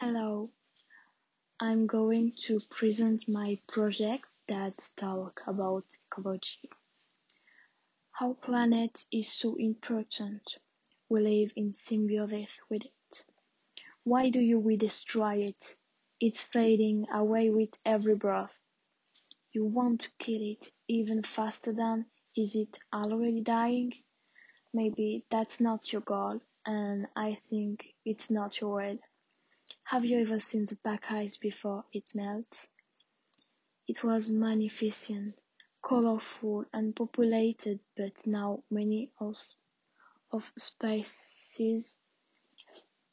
Hello, I'm going to present my project that talk about ecology. Our planet is so important. We live in symbiosis with it. Why do you we destroy it? It's fading away with every breath. You want to kill it even faster than is it already dying? Maybe that's not your goal, and I think it's not your way. Have you ever seen the pack ice before it melts? It was magnificent, colorful and populated, but now many of species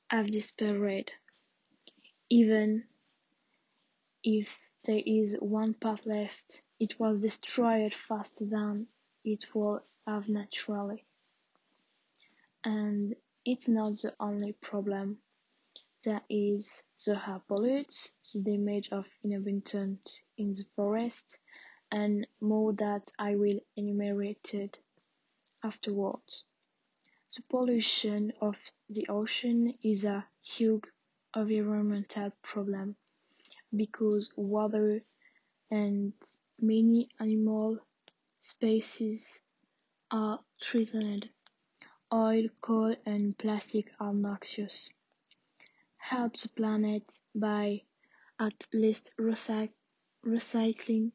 have disappeared. Even if there is one part left, it was destroyed faster than it would have naturally. And it's not the only problem. There is the air pollute, the damage of inhabitants in the forest, and more that I will enumerate afterwards. The pollution of the ocean is a huge environmental problem because water and many animal species are threatened. Oil, coal and plastic are noxious help the planet by at least recycling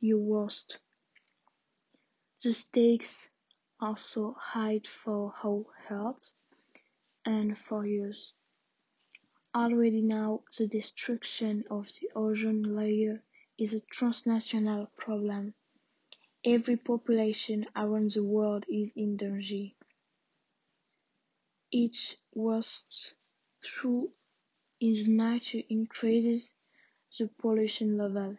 your waste. The stakes are so high for our health and for use. Already now, the destruction of the ozone layer is a transnational problem. Every population around the world is in danger. Each worst through its nature increases the pollution level.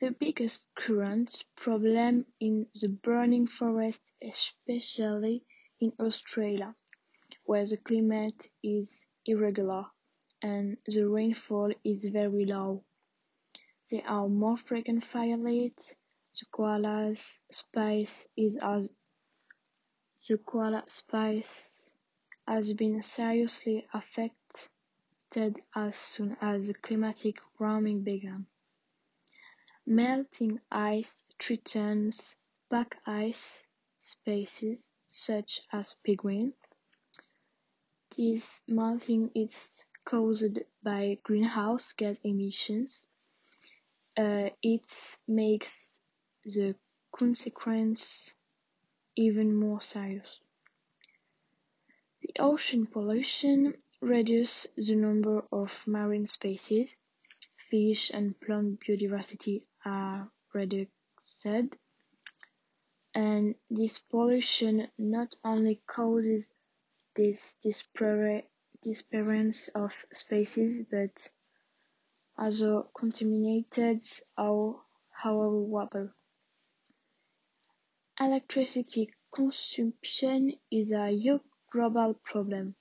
The biggest current problem is the burning forest, especially in Australia, where the climate is irregular and the rainfall is very low. There are more frequent fires. The koala species is as the koala species has been seriously affected as soon as the climatic warming began. Melting ice threatens pack ice species such as penguins. This melting is caused by greenhouse gas emissions. Uh, it makes the consequence even more serious. Ocean pollution reduces the number of marine species, fish and plant biodiversity are reduced, and this pollution not only causes this disappearance of species but also contaminates our, our water. Electricity consumption is a huge global problem.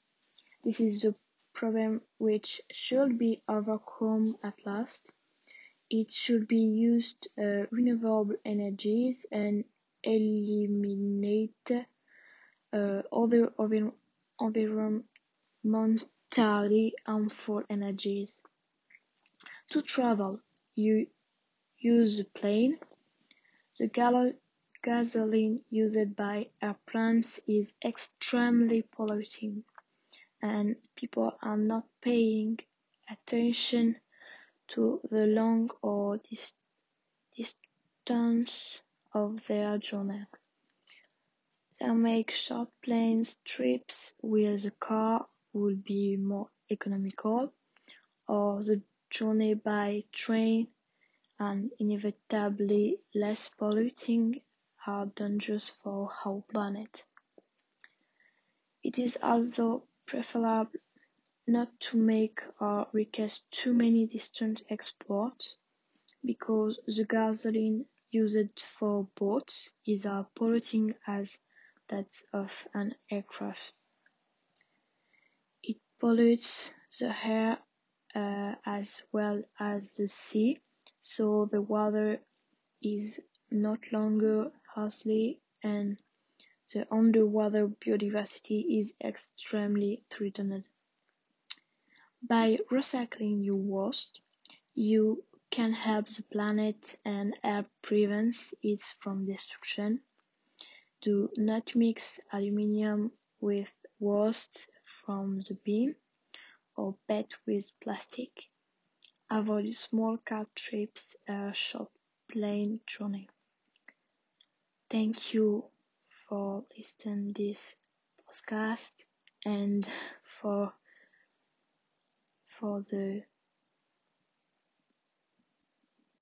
This is a problem which should be overcome at last. It should be used uh, renewable energies and eliminate uh, other environmentally harmful energies. To travel, you use a plane. The gasoline used by airplanes is extremely polluting and people are not paying attention to the long or dis distance of their journey. They make short plane trips where the car would be more economical or the journey by train and inevitably less polluting are dangerous for our planet. It is also preferable not to make or request too many distant exports because the gasoline used for boats is as polluting as that of an aircraft. It pollutes the air uh, as well as the sea, so the water is not longer healthy and the underwater biodiversity is extremely threatened. By recycling your waste, you can help the planet and help prevent it from destruction. Do not mix aluminium with waste from the bin or PET with plastic. Avoid small car trips uh, or short plane journey. Thank you for listening this podcast and for for the